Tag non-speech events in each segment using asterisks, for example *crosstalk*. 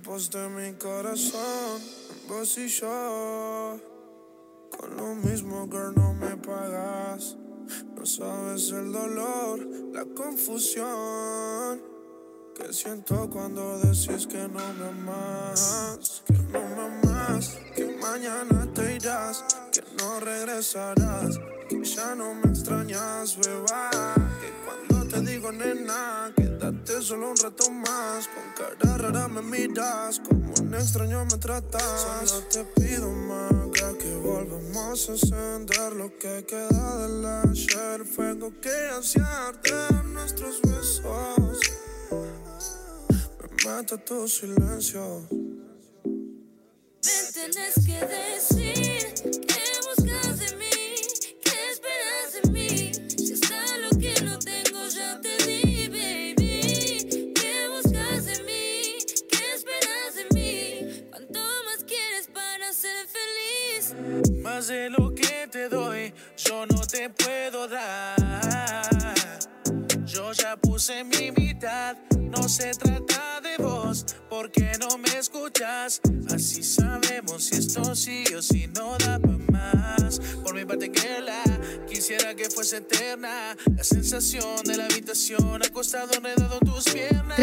Aposté mi corazón vos y yo. Con lo mismo, girl, no me pagas. No sabes el dolor, la confusión que siento cuando decís que no me amas, que no me amas, que mañana te irás, que no regresarás, que ya no me extrañas, beba, que cuando te digo nena, solo un rato más, con cara rara me miras, como un extraño me tratas, solo te pido más que volvamos a encender lo que queda del ayer, fuego que arder nuestros besos. Me mata tu silencio. Me tenés que decir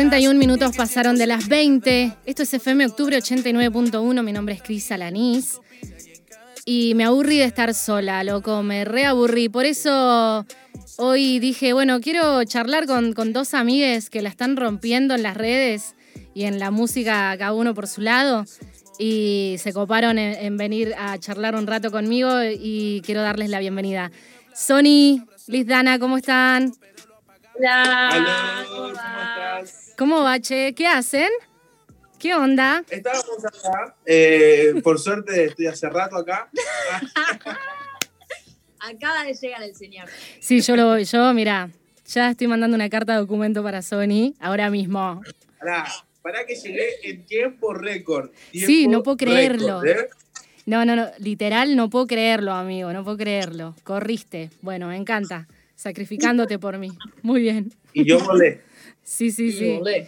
41 minutos pasaron de las 20. Esto es FM Octubre 89.1. Mi nombre es Cris Alanís. Y me aburrí de estar sola, loco. Me reaburrí. Por eso hoy dije, bueno, quiero charlar con, dos amigues que la están rompiendo en las redes y en la música, cada uno por su lado. Y se coparon en, en venir a charlar un rato conmigo y quiero darles la bienvenida. Sony, Liz Dana, ¿cómo están? Hola, ¿cómo estás? ¿Cómo va, che? ¿Qué hacen? ¿Qué onda? Estábamos acá, eh, por suerte estoy hace rato acá. *laughs* Acaba de llegar el señor. Sí, yo lo voy. Yo, mira, ya estoy mandando una carta de documento para Sony ahora mismo. Pará, pará que llegué en tiempo récord. Sí, no puedo creerlo. récord, ¿eh? No, no, no, literal no puedo creerlo, amigo, no puedo creerlo. Corriste. Bueno, me encanta. Sacrificándote por mí. Muy bien. Y yo volé. *laughs* Sí, sí, Y sí. volé.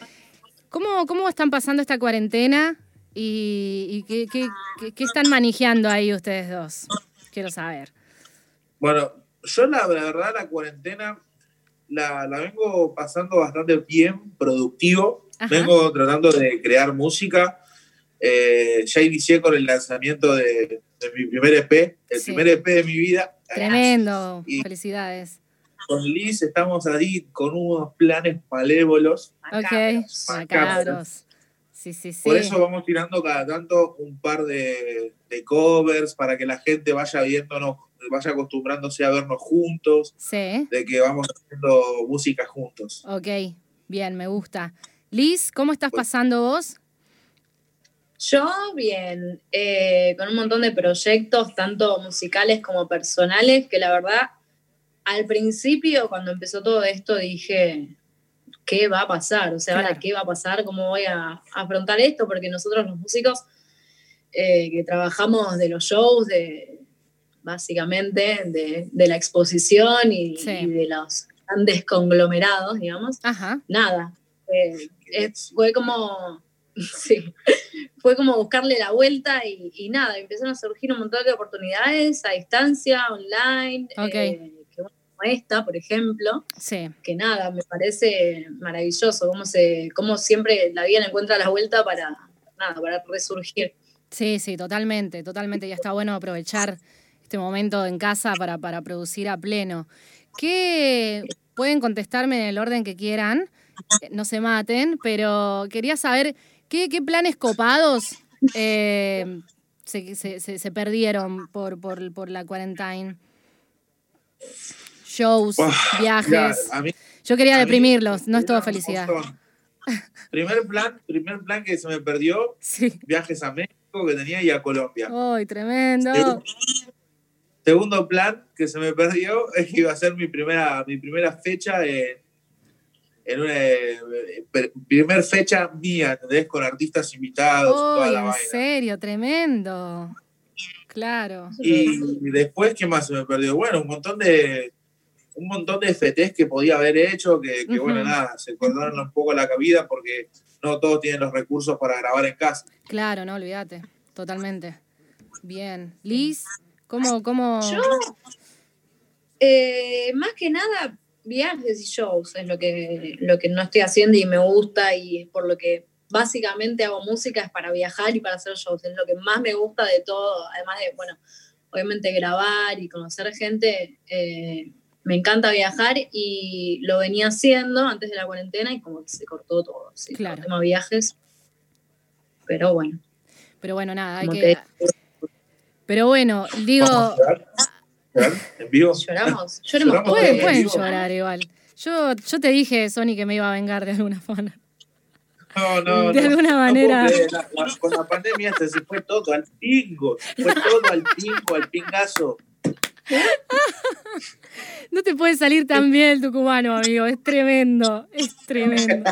¿Cómo, cómo están pasando esta cuarentena y, y qué, qué- qué- qué están manejando ahí ustedes dos? Quiero saber. Bueno, yo la, la verdad la cuarentena la, la vengo pasando bastante bien, productivo. Ajá. Vengo tratando de crear música. Eh, ya inicié con el lanzamiento de, de mi primer EP, el Sí. primer EP de mi vida. Tremendo. Y- Felicidades. Con Liz estamos ahí con unos planes malévolos. Ok. Macabros. Macabros. Sí, sí, sí. Por eso vamos tirando cada tanto un par de, de covers para que la gente vaya viéndonos, vaya acostumbrándose a vernos juntos, Sí. de que vamos haciendo música juntos. Ok. Bien, me gusta. Liz, ¿cómo estás pasando vos? Yo, bien, eh, con un montón de proyectos, tanto musicales como personales, que la verdad, al principio, cuando empezó todo esto, dije, ¿qué va a pasar? O sea, Claro. ahora, ¿qué va a pasar? ¿Cómo voy a afrontar esto? Porque nosotros los músicos eh, que trabajamos de los shows, de básicamente de, de la exposición y, Sí. y de los grandes conglomerados, digamos, Ajá. nada. eh, es- fue como, *laughs* sí, fue como buscarle la vuelta y, y nada, empezaron a surgir un montón de oportunidades a distancia, online, Ok. eh, como esta, por ejemplo, Sí. que nada, me parece maravilloso cómo, se, cómo siempre la vida encuentra la vuelta para, nada, para resurgir. Sí, sí, totalmente, totalmente. Ya está bueno aprovechar este momento en casa para, para producir a pleno. ¿Qué pueden contestarme en el orden que quieran? Eh, No se maten, pero quería saber qué, qué planes copados eh, se, se- se- perdieron por, por, por la quarantine. Shows, viajes. Mí- Yo quería deprimirlos, no es un felicidad. Primer plan, primer plan que se me perdió, Sí. viajes a México que tenía y a Colombia. ¡Ay, tremendo! Segundo, segundo plan que se me perdió es que iba a ser mi primera, mi primera fecha en, en una eh, primer fecha mía, ¿entendés? Con artistas invitados, toda ¡Ay, la en vaina. serio! Tremendo. Claro. Y después, ¿qué más se me perdió? Bueno, un montón de un montón de FTs que podía haber hecho, que, que, bueno, nada, se cortaron un poco la cabida porque no todos tienen los recursos para grabar en casa. Claro, no, olvídate. Totalmente. Bien. Liz, ¿cómo, cómo? Yo, eh, más que nada, viajes y shows es lo que, lo que no estoy haciendo y me gusta y es por lo que básicamente hago música es para viajar y para hacer shows. Es lo que más me gusta de todo, además de, bueno, obviamente grabar y conocer gente. eh, me encanta viajar y lo venía haciendo antes de la cuarentena y como que se cortó todo. Sí, Claro. El tema viajes. Pero bueno, Pero bueno, nada, hay que. te Pero bueno, digo. ¿En vivo? lloramos. *laughs* Lloremos Lloramos pueden, llorar igual. Yo, yo te dije, Sony, que me iba a vengar de alguna forma. No, no, De no. alguna No manera. la- la- con la pandemia se, se fue todo al pingo. Se fue todo al pingo, al pingazo. *laughs* No te puede salir tan bien el tucumano, amigo. Es tremendo. Es *laughs* tremendo. *laughs*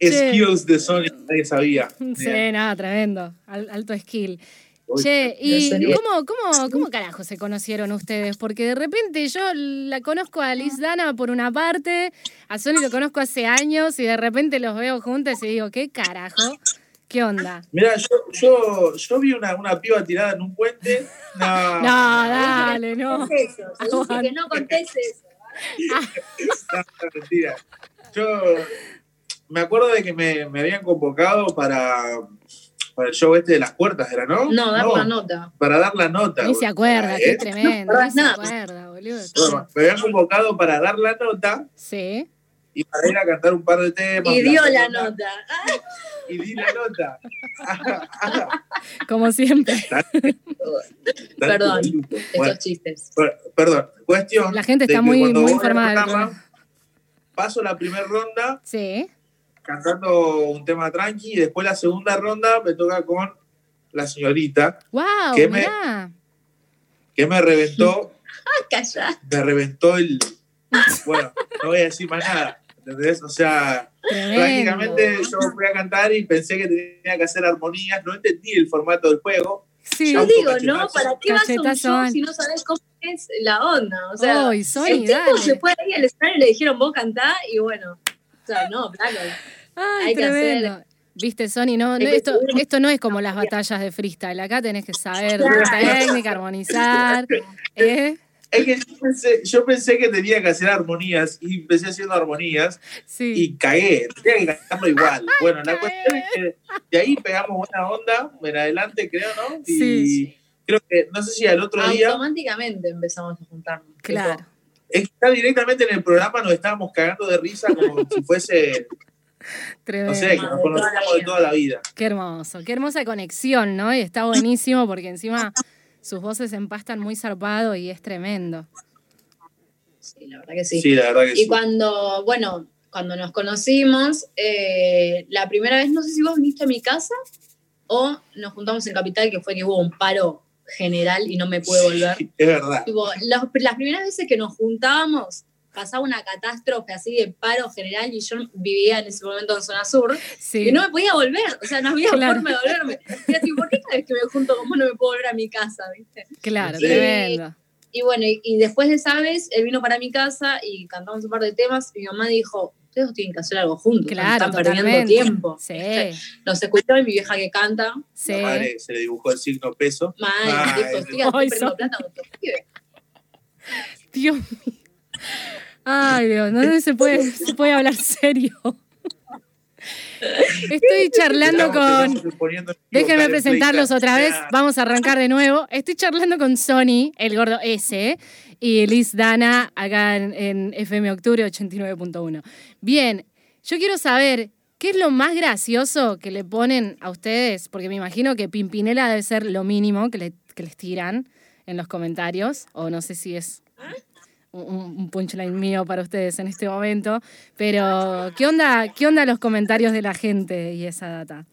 Che. Skills de Sony, nadie sabía. Sí, nada, tremendo. Al- alto skill. Uy, Che, ¿y cómo, cómo, cómo carajo se conocieron ustedes? Porque de repente yo la conozco a Liz Dana por una parte, a Sony lo conozco hace años y de repente los veo juntos y digo, ¿qué carajo? ¿Qué onda? Mira, yo, yo, yo vi una, una piba tirada en un puente. No, No, dale, no. Eso, que no contés eso. no, mentira. Yo me acuerdo de que me, me habían convocado para, para el show este de las puertas, ¿era, no? No, dar la nota. Para dar la nota. Ni se acuerda, qué ¿Eh? tremendo. No, Ni se acuerda, boludo. Bueno, me habían convocado para dar la nota Sí. Y para ir a cantar un par de temas. Y dio la nota. *laughs* Y di la nota. Como siempre. *laughs* Perdón, Tanto estos Bueno, chistes. per- perdón, cuestión. La gente está que muy- muy informada programa. Paso la primera ronda Sí. cantando un tema tranqui y después la segunda ronda me toca con la señorita Wow, ¿Qué me- que me reventó, *laughs* Ah, calla. me reventó el. Bueno, no voy a decir más nada. ¿Entendés? O sea, Tremendo. prácticamente yo fui a cantar y pensé que tenía que hacer armonías, no entendí el formato del juego. Sí. Yo digo, cachetazo. ¿no? ¿Para qué vas a un show si no sabes cómo es la onda? O sea, Sony, el tipo dale. se fue ahí al escenario y le dijeron, vos cantá, y bueno. O sea, no, claro. Ay, Hay que tremendo. Viste, Sony, no, esto, esto no es como las batallas de freestyle. Acá tenés que saber técnica, armonizar. *laughs* ¿eh? Es que yo pensé, yo pensé que tenía que hacer armonías y empecé haciendo armonías Sí. y cagué. Tenía que cantarlo igual. *laughs* Bueno, la cuestión es que de ahí pegamos buena onda, en adelante creo, ¿no? Y Sí. creo que, no sé si al otro día, Automáticamente empezamos a juntarnos. Claro. es que está directamente en el programa, nos estábamos cagando de risa como *laughs* si fuese, Tremendo. no sé, que nos conocíamos de toda la vida. Qué hermoso. Qué hermosa conexión, ¿no? Y está buenísimo porque encima sus voces empastan muy zarpado y es tremendo. Sí, la verdad que sí. Sí, la verdad que Y sí. cuando, bueno, cuando nos conocimos, eh, la primera vez, no sé si vos viniste a mi casa o nos juntamos en Capital, que fue que hubo un paro general y no me pude volver. Sí, es verdad. Tipo, las, las primeras veces que nos juntábamos, pasaba una catástrofe así de paro general y yo vivía en ese momento en zona sur Sí. y no me podía volver, o sea, no había Claro. forma de volverme. Era que me junto, cómo no me puedo volver a mi casa, viste? Claro, Sí. tremendo. Y bueno, y, y después de esa vez, él vino para mi casa y cantamos un par de temas. Y mi mamá dijo, ustedes tienen que hacer algo juntos. Claro, están perdiendo totalmente. tiempo. Sí, Nos escuchó y mi vieja que canta. sí. La madre se le dibujó el signo peso. Ay, dijo, estoy perdiendo plata con pibes. Dios mío. Ay, Dios, no se puede, se puede hablar serio. Estoy charlando con. Déjenme presentarlos otra vez. Vamos a arrancar de nuevo. Estoy charlando con Sony, el gordo S, y Liz Dana, acá en, en FM Octubre 89.1. Bien, yo quiero saber. ¿Qué es lo más gracioso que le ponen a ustedes? Porque me imagino que Pimpinela debe ser lo mínimo que, le- que les tiran en los comentarios, o no sé si es un, un punchline mío para ustedes en este momento, pero ¿qué onda, ¿qué onda los comentarios de la gente y esa data?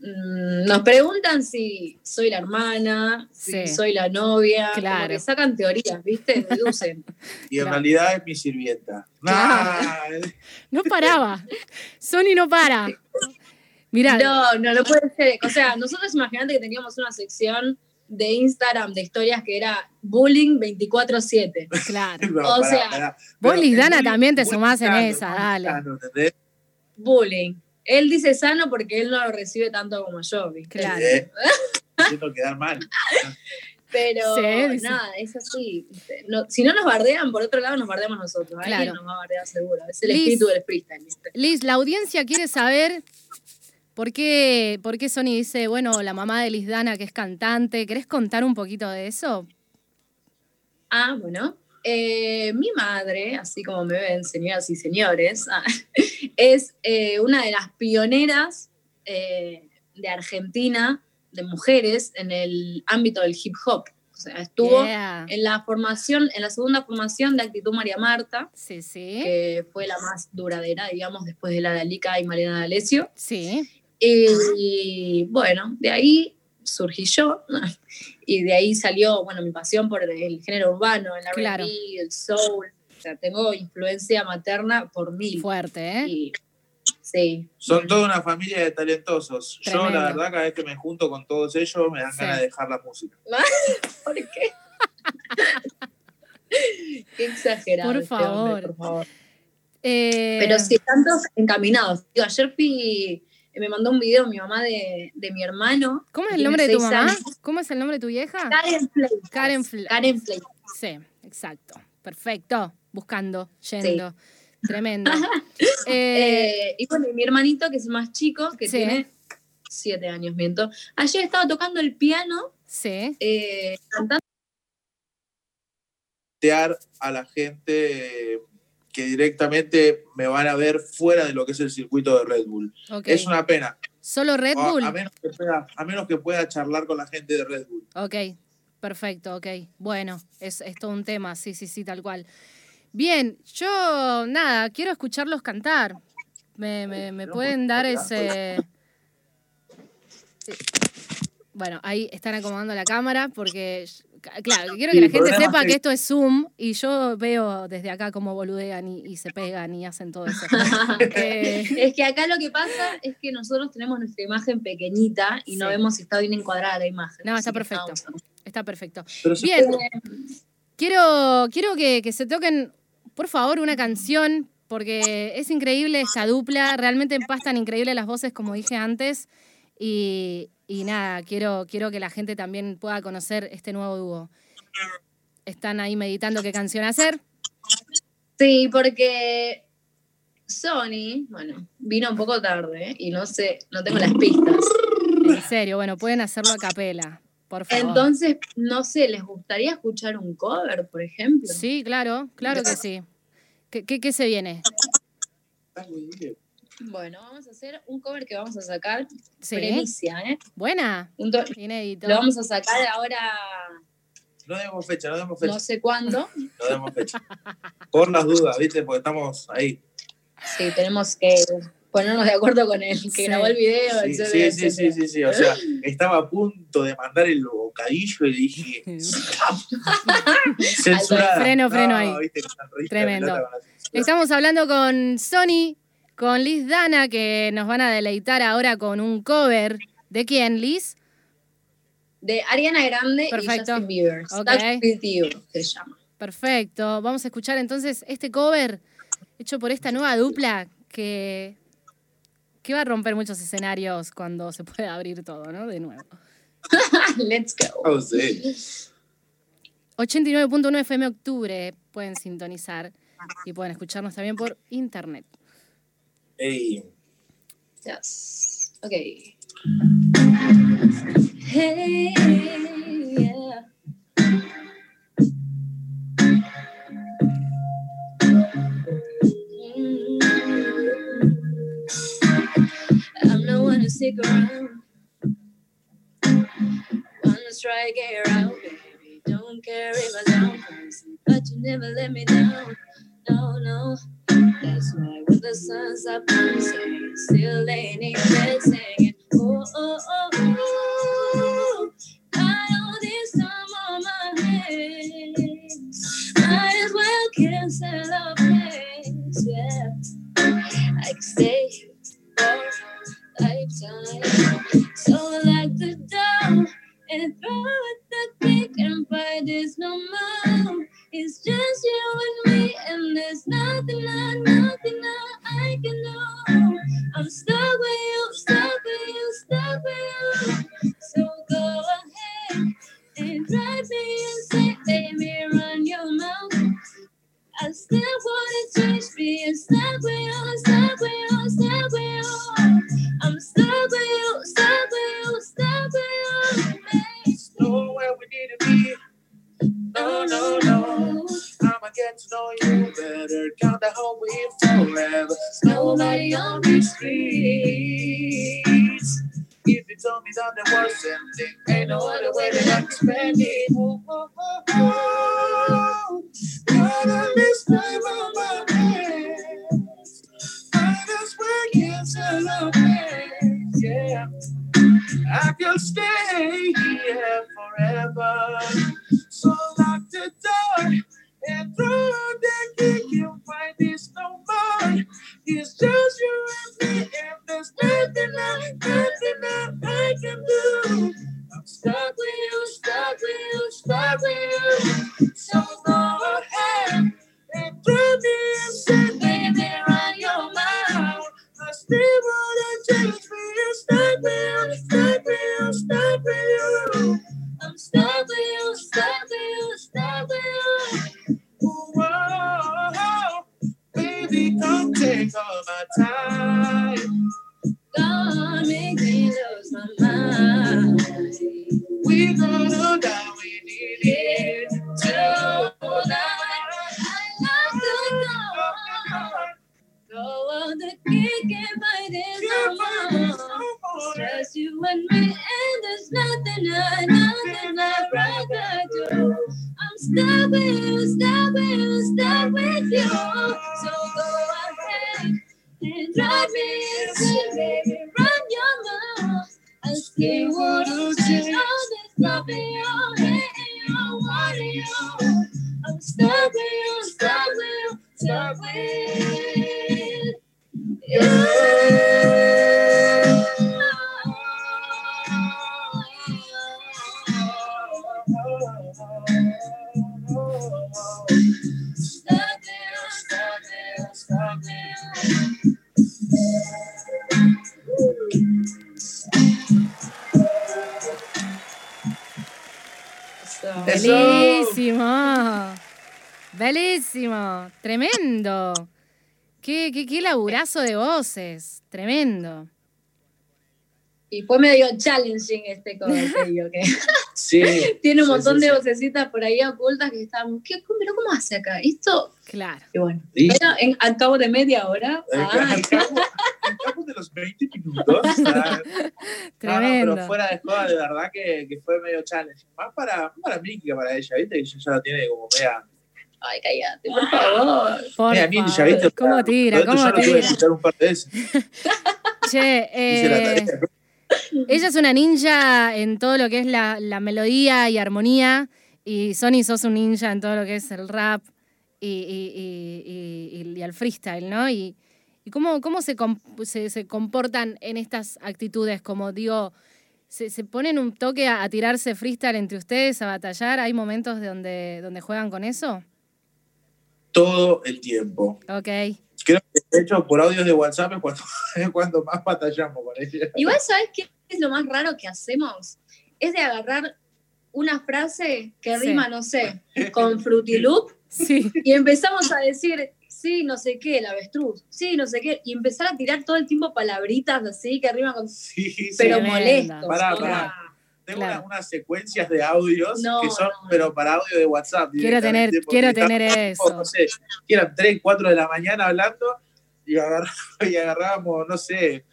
Mm, Nos preguntan si soy la hermana, si Sí. soy la novia. Claro. Como que sacan teorías, ¿viste? Deducen. *laughs* Y en Claro. realidad es mi sirvienta. Claro. No paraba. Sony no para. Mirá, No, no, no puede ser. O sea, nosotros imaginate que teníamos una sección de Instagram de historias que era bullying 24-7. Claro. *laughs* No, O sea, Lisdana, es muy- también te sumás en esa, dale. sano, ¿entendés? Bullying. Él dice sano porque él no lo recibe tanto como yo, ¿viste? Claro. Eh, quedar mal. *laughs* Pero Sí, nada, es así. No- si no nos bardean, por otro lado nos bardeamos nosotros. Alguien Claro. nos va a bardear seguro. Es el Liz. espíritu del freestyle. Liz, la audiencia quiere saber por qué, por qué Sony dice, bueno, la mamá de Liz Dana, que es cantante. ¿Querés contar un poquito de eso? Ah, bueno. Eh, mi madre, así como me ven, señoras y señores, *laughs* ah, es eh, una de las pioneras eh, de Argentina, de mujeres, en el ámbito del hip hop. O sea, estuvo Yeah. en la formación, en la segunda formación de Actitud María Marta, Sí, sí. que fue la más duradera, digamos, después de la de Alica y Mariana D'Alessio. Sí. Y bueno, de ahí surgí yo *laughs* y de ahí salió, bueno, mi pasión por el género urbano, el R&B, Claro. el soul. O sea, tengo influencia materna por mil. Fuerte, ¿eh? Y, sí. Son toda una familia de talentosos. Yo, la verdad, cada vez que me junto con todos ellos, me dan Sí. ganas de dejar la música. *laughs* ¿Por qué? *laughs* qué exagerado. Por este hombre, favor. por favor. Eh, Pero sí, tantos encaminados. Digo, ayer fui, me mandó un video mi mamá de, de mi hermano. ¿Cómo es el nombre de tu mamá? años. ¿Cómo es el nombre de tu vieja? Karen Fleitas. Karen Fle- Karen Fleitas. Sí, exacto. Perfecto. Buscando, yendo. Tremendo. *laughs* Eh, Eh, y bueno, mi hermanito, que es el más chico, que Sí. tiene siete años, miento. Ayer estaba tocando el piano, sí. eh, cantando. Tear a la gente que directamente me van a ver fuera de lo que es el circuito de Red Bull. Es una pena. ¿Solo Red O Bull? A, menos que pueda, a menos que pueda charlar con la gente de Red Bull. Ok, perfecto, ok. Bueno, es, es todo un tema, sí, sí, sí, tal cual. Bien, yo nada, quiero escucharlos cantar. ¿Me, me, me pueden dar ese...? Bueno, ahí están acomodando la cámara porque, claro, quiero que Sí, la gente sepa es que que- esto es Zoom y yo veo desde acá cómo boludean y, y se pegan y hacen todo eso. *laughs* Eh, Es que acá lo que pasa es que nosotros tenemos nuestra imagen pequeñita y no vemos si está bien encuadrada la imagen. No, está perfecto. estamos- está perfecto. Pero Bien, puede- Quiero, quiero que, que se toquen, por favor, una canción, porque es increíble esta dupla, realmente empastan increíble las voces, como dije antes, y, y nada, quiero, quiero que la gente también pueda conocer este nuevo dúo. ¿Están ahí meditando qué canción hacer? Sí, porque Sony, bueno, vino un poco tarde ¿eh? y no sé, no tengo las pistas. En serio, bueno, pueden hacerlo a capela, por favor. Entonces, no sé, ¿les gustaría escuchar un cover, por ejemplo? Sí, claro, claro que sí. ¿Qué, qué, qué se viene? Bueno, vamos a hacer un cover que vamos a sacar, Sí. premicia, ¿eh? Buena, inédito. lo vamos a sacar ahora, No demos fecha, no demos fecha. no sé cuándo. *laughs* No demos fecha. Por las dudas, ¿viste? Porque estamos ahí. Sí, tenemos que ponernos de acuerdo con el que Sí. grabó el video, Sí, etcétera, sí, sí, sí, sí, sí. O sea, estaba a punto de mandar el bocadillo y le dije. *laughs* Censurada. Freno, freno ahí. viste, Tremendo. Estamos hablando con Sony, con Liz Dana, que nos van a deleitar ahora con un cover. ¿De quién, Liz? De Ariana Grande Perfecto. y Justin Bieber. Ok. Stuck With You se llama. Perfecto. Vamos a escuchar entonces este cover hecho por esta nueva dupla que, que va a romper muchos escenarios cuando se pueda abrir todo, ¿no? De nuevo. *laughs* Let's go. Oh, sí. 89.1 FM Octubre pueden sintonizar y pueden escucharnos también por internet. Ey, Yes. Okay. Hey, yeah. Mm. I'm the one to stick around. Wanna try get out, baby. Don't if I sound crazy, but you never let me down. No, no. That's why when the sun's up, I'm still laying in get to know you better. Count the whole way forever. Nobody on these streets. If you told me that there was ending, ain't no other way that I can spend it. Oh, oh, oh, oh. Right on this time of my hands. I just till Yeah. I could stay here forever. So lock the door and throw the key. You'll find this no more. It's just you and me, and there's nothing I, nothing I, I can do. I'm stuck with you, stuck with you, stuck with you. So go ahead and throw me inside, baby, run your mouth. I still Yeah. Tremendo. Qué, qué, qué laburazo de voces. Tremendo. Y fue medio challenging este cover, te digo, que *laughs* *laughs* Sí. tiene un Sí, montón sí, de sí. vocecitas por ahí ocultas que están, ¿qué, pero ¿cómo hace acá? Esto, Claro. y bueno, Y- pero en, al cabo de media hora, ah, Al cabo, al cabo de los 20 minutos. ah, *laughs* No, no, Tremendo. pero fuera de joda, de verdad que, que fue medio challenge. Más para, más para mí que para ella, ¿viste? Que ella ya la tiene como media. Ay, cállate, por favor. Por media ninja, favor. ¿viste? ¿Cómo tira? ¿Cómo lo que tira? escuchar un par de veces. *laughs* Che, eh, ella es una ninja en todo lo que es la, la melodía y armonía. Y Sony sos un ninja en todo lo que es el rap y, y- y- y- y el freestyle, ¿no? Y, y cómo, cómo se, com- se, se comportan en estas actitudes, como digo, se, se ponen un toque a, a tirarse freestyle entre ustedes, a batallar. ¿Hay momentos de donde, donde juegan con eso? Todo el tiempo. Ok. Creo que de hecho por audios de WhatsApp es cuando, *laughs* es cuando más batallamos con ella. Igual, ¿sabes qué es lo más raro que hacemos? Es de agarrar una frase que Sí. rima, no sé, *laughs* con Frutiloop Sí. y empezamos a decir, sí, no sé qué, el avestruz, sí, no sé qué, y empezar a tirar todo el tiempo palabritas así que riman con... Sí, sí. Pero molestos. Pará, pará. Tengo Claro. unas, unas secuencias de audios No, que son, no, pero para audio de WhatsApp. Quiero tener, quiero tener *laughs* eso. No sé, eran 3, 4 de la mañana hablando y, *laughs* agarramos, y agarrábamos, no sé,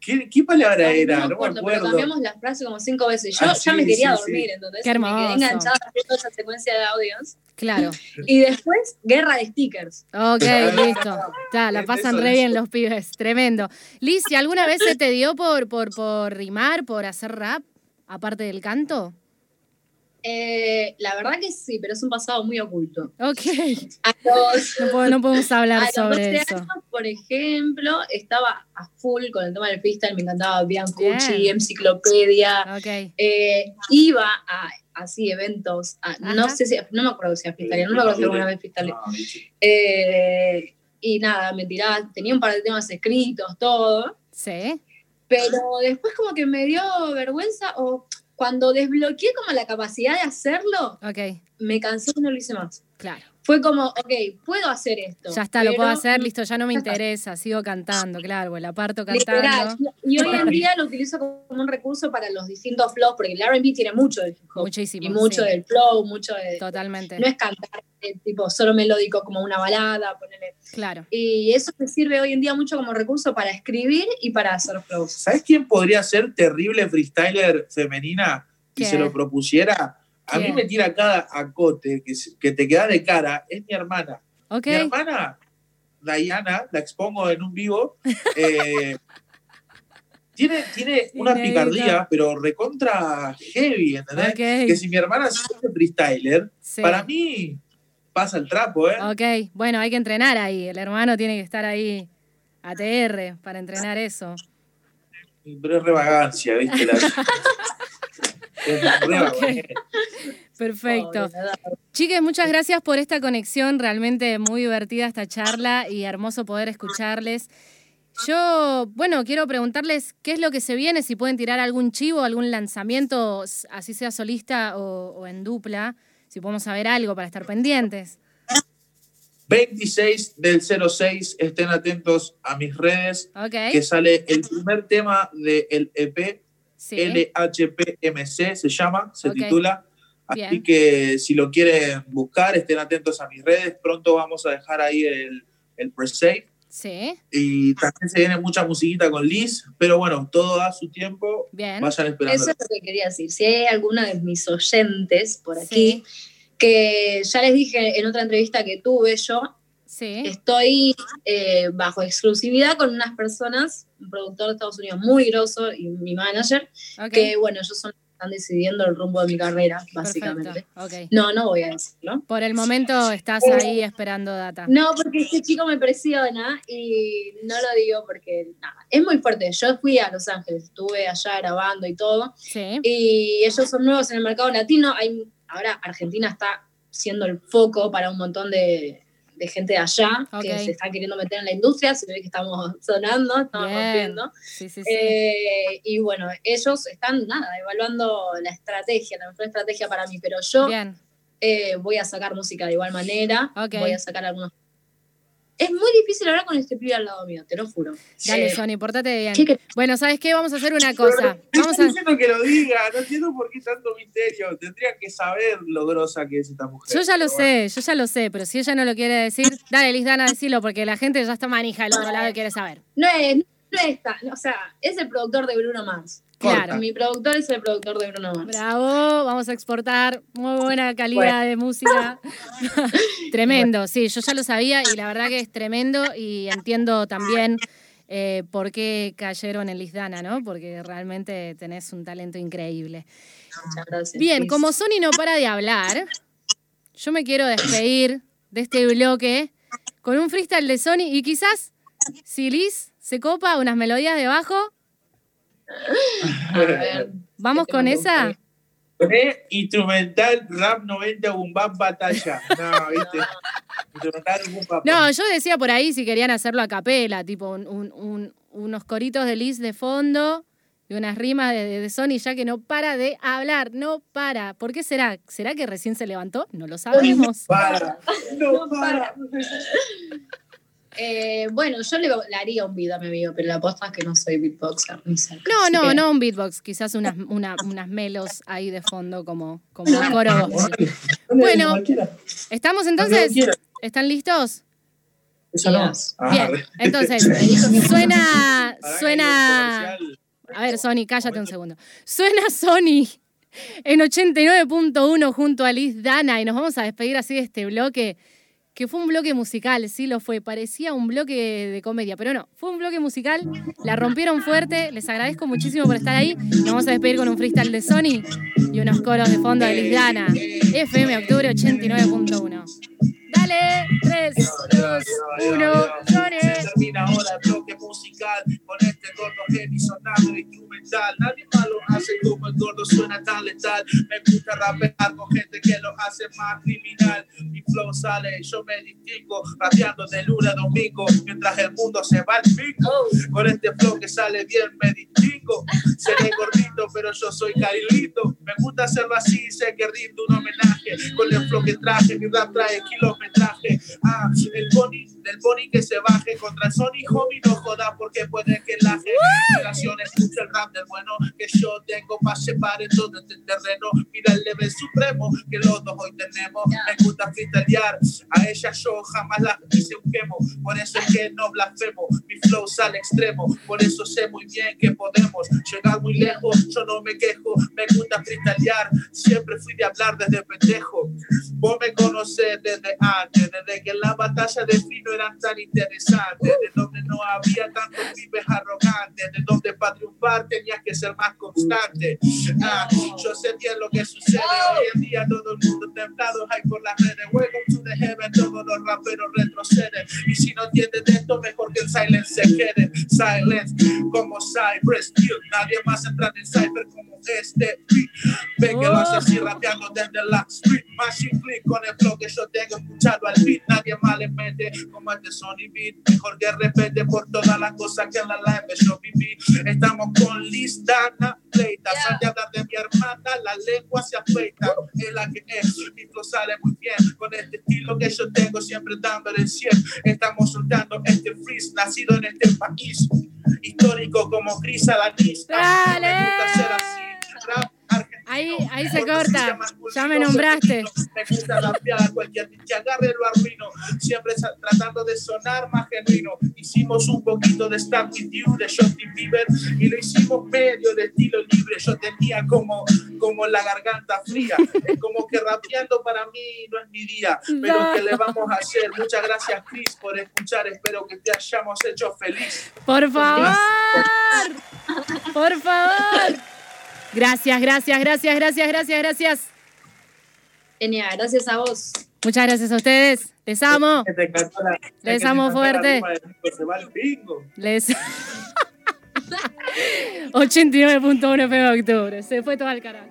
¿qué, qué palabra era? no, No, me acuerdo, pero cambiamos la frase como cinco veces. Yo Ah, ya me quería sí, dormir, sí. entonces Qué me quedé hermoso. enganchada haciendo esa secuencia de audios. Claro. *laughs* Y después, guerra de stickers. Ok, listo. Ya, la pasan re bien los pibes. Tremendo. Liz, ¿y alguna vez se te dio por, por, por rimar, por hacer rap, aparte del canto? Eh, la verdad que sí, pero es un pasado muy oculto. Ok. A los, *laughs* No, puedo- no podemos *laughs* a hablar los sobre 12 eso. años, por ejemplo, estaba a full con el tema del freestyle, me encantaba Biancucci, Bien. Enciclopedia. Ok. Eh, iba a así eventos, a- no sé si, no me acuerdo si a freestyle, no me acuerdo si alguna vez freestyle. No, bicho. Eh, y nada, me tiraba, tenía un par de temas escritos, todo. Sí. Pero después como que me dio vergüenza o cuando desbloqueé como la capacidad de hacerlo, me cansé y no lo hice más. claro. Fue como, ok, puedo hacer esto. Ya está, lo puedo hacer, listo, ya no me interesa, sigo cantando, claro, pues la parto Literal. cantando. Y hoy en día lo utilizo como un recurso para los distintos flows, porque el RB tiene mucho del hip hop. Muchísimo. Y mucho sí, del flow, mucho de. Totalmente. No es cantar eh, tipo solo melódico como una balada, ponele. Claro. Y eso me sirve hoy en día mucho como recurso para escribir y para hacer flows. ¿Sabes quién podría ser terrible freestyler femenina si ¿Qué? se lo propusiera? A mí me tira cada acote que, que te queda de cara, es mi hermana. Mi hermana, Diana, la expongo en un vivo, eh, *laughs* tiene, tiene una Inédito. picardía, pero recontra heavy, ¿entendés? Que si mi hermana se hace freestyler, Sí. para mí pasa el trapo, ¿eh? Ok, bueno, hay que entrenar ahí. El hermano tiene que estar ahí ATR para entrenar eso. Pero es re vagancia, ¿viste? La- *laughs* Perfecto. Chiques, muchas gracias por esta conexión, realmente muy divertida esta charla y hermoso poder escucharles. Yo, bueno, quiero preguntarles qué es lo que se viene, si pueden tirar algún chivo, algún lanzamiento, así sea solista o, o en dupla, si podemos saber algo para estar pendientes. 26 del 06, estén atentos a mis redes, Ok, que sale el primer tema del EP, sí, LHPMC se llama, se titula. Así Bien. que si lo quieren buscar, estén atentos a mis redes. Pronto vamos a dejar ahí el, el pre-save. sí, Y también se viene mucha musiquita con Liz, pero bueno, todo a su tiempo. bien, Vayan esperando. Eso es lo que quería decir. Si hay alguna de mis oyentes por aquí, Sí. que ya les dije en otra entrevista que tuve yo, sí, estoy eh, bajo exclusividad con unas personas, un productor de Estados Unidos muy grosso y mi manager, que bueno, ellos son los que están decidiendo el rumbo de mi carrera, básicamente. No, no voy a decirlo. Por el momento estás ahí esperando data. No, porque este chico me presiona y no lo digo porque nada, es muy fuerte. Yo fui a Los Ángeles, estuve allá grabando y todo, Sí, y ellos son nuevos en el mercado latino. Hay, ahora Argentina está siendo el foco para un montón de, de gente de allá que se están queriendo meter en la industria. Se ve que estamos *laughs* sonando, estamos Bien. rompiendo. sí, sí, sí. Eh, y bueno, ellos están, nada, evaluando la estrategia, la mejor estrategia para mí, pero yo eh, voy a sacar música de igual manera, voy a sacar algunos... Es muy difícil hablar con este pibe al lado mío, te lo juro. dale, Eh, Sony, portate bien. Bueno, ¿sabes qué? Vamos a hacer una *laughs* cosa. Vamos estoy a... que lo diga, no entiendo por qué tanto misterio. Tendría que saber lo grosa que es esta mujer. Yo ya lo bueno. sé, yo ya lo sé, pero si ella no lo quiere decir, dale, Liz, Dana, decilo, porque la gente ya está manija del otro lado y quiere saber. No es, no es tan- o sea, es el productor de Bruno Mars. Claro. Mi productor es el productor de Bruno Mars. Bravo, vamos a exportar muy buena calidad de música. *laughs* tremendo, sí, yo ya lo sabía y la verdad que es tremendo y entiendo también eh, por qué cayeron en Lizdana, ¿no? Porque realmente tenés un talento increíble. Muchas gracias. Bien, como Sony no para de hablar, yo me quiero despedir de este bloque con un freestyle de Sony y quizás, si Liz se copa unas melodías de bajo, *laughs* A ver, vamos ¿qué con esa. Pre instrumental rap 90 boom bap batalla. No, ¿viste? Instrumental boom bap. No, yo decía por ahí si querían hacerlo a capela, tipo un- un- un- unos coritos de Liz de fondo y unas rimas de, de, de Sony, ya que no para de hablar, no para. ¿Por qué será? ¿Será que recién se levantó? No lo sabemos. Para. No, No, para. Eh, bueno, yo le, le haría un beat a mi amigo, pero la aposta es que no soy beatboxer. Ni cerca, No, no, que- no un beatbox, quizás unas, una- unas melos ahí de fondo como, como un coro. Bueno, ¿estamos entonces? ¿Están listos? Eso no. Ah, Bien, entonces, *laughs* suena, suena... A ver, Sony, cállate un segundo. Suena Sony en 89.1 junto a Liz Dana y nos vamos a despedir así de este bloque, que fue un bloque musical, sí lo fue, parecía un bloque de comedia, pero no, fue un bloque musical, la rompieron fuerte, les agradezco muchísimo por estar ahí, nos vamos a despedir con un freestyle de Sony y unos coros de fondo de Liz Dana, FM Octubre 89.1. Dale, 3, 3, 2, 1, Sony. Termina ahora el bloque musical con este gordo heavy sonando instrumental. Nadie más lo hace como el gordo suena tan letal. Me gusta rapear con gente que lo hace más criminal. Mi flow sale, yo me distingo, rapeando de luna a domingo, mientras el mundo se va al pico. Con este flow que sale bien me distingo. Seré gordito, pero yo soy carilito. Me gusta hacerlo así, sé que rindo un homenaje. Con el flow que traje, mi rap trae kilometraje. Ah, el pony, del pony que se baje contra el Sony, homie, no joda porque puede que laje. Generación escucha el rap del bueno que yo tengo para separar todo este terreno. Mira el level supremo que los dos hoy tenemos. Me gusta freestylear, a ella yo jamás la hice un quemo. Por eso es que no blasfemo, mi flow sale extremo. Por eso sé muy bien que podemos llegar muy lejos. Yo no me quejo, me gusta freestylear. Siempre fui de hablar desde pendejo. Vos me conocés desde antes, desde que la batalla de Fino eran tan interesantes, de donde no había tantos pibes arrogantes, de donde para triunfar tenías que ser más constante. Ah, yo sé bien lo que sucede hoy en día, todo el mundo templado, hay por las redes. Welcome to the heaven, todos los raperos retroceden. Y si no entienden de esto, mejor que el silence se quede. Silence, como Cypress nadie más entra en Cypher como este. Ve que hace así rapeando desde la street. Machine Flick con el flow que yo tengo escuchado al beat. Nadie más le mete como este Sony Beat. Mejor que repete por todas las cosas que en la live yo viví. Estamos con Liz Dana Pleita. Sal de de mi hermana, la lengua se afeita. Es la que es. Mi flow sale muy bien. Con este estilo que yo tengo, siempre dándole el 100. Estamos soltando este freeze, nacido en este país. Histórico como Cris Alanis. Me gusta hacer así. Ahí, ahí se corta. Ya me nombraste. Me gusta rapear, cualquier que agarre lo arruino. Siempre tratando de sonar más genuino. Hicimos un poquito de Start With You de Justin Bieber y lo hicimos medio de estilo libre. Yo tenía como, como la garganta fría. Es como que rapeando para mí no es mi día. Pero No. ¿qué le vamos a hacer? Muchas gracias, Chris, por escuchar. Espero que te hayamos hecho feliz. Por favor. Por favor. Gracias, gracias, gracias, gracias, gracias, gracias. Genial, gracias a vos. Muchas gracias a ustedes. Les amo. Que te encantó la- Les que amo fuerte. Les. 89.1 FM de octubre. Se fue todo al carajo.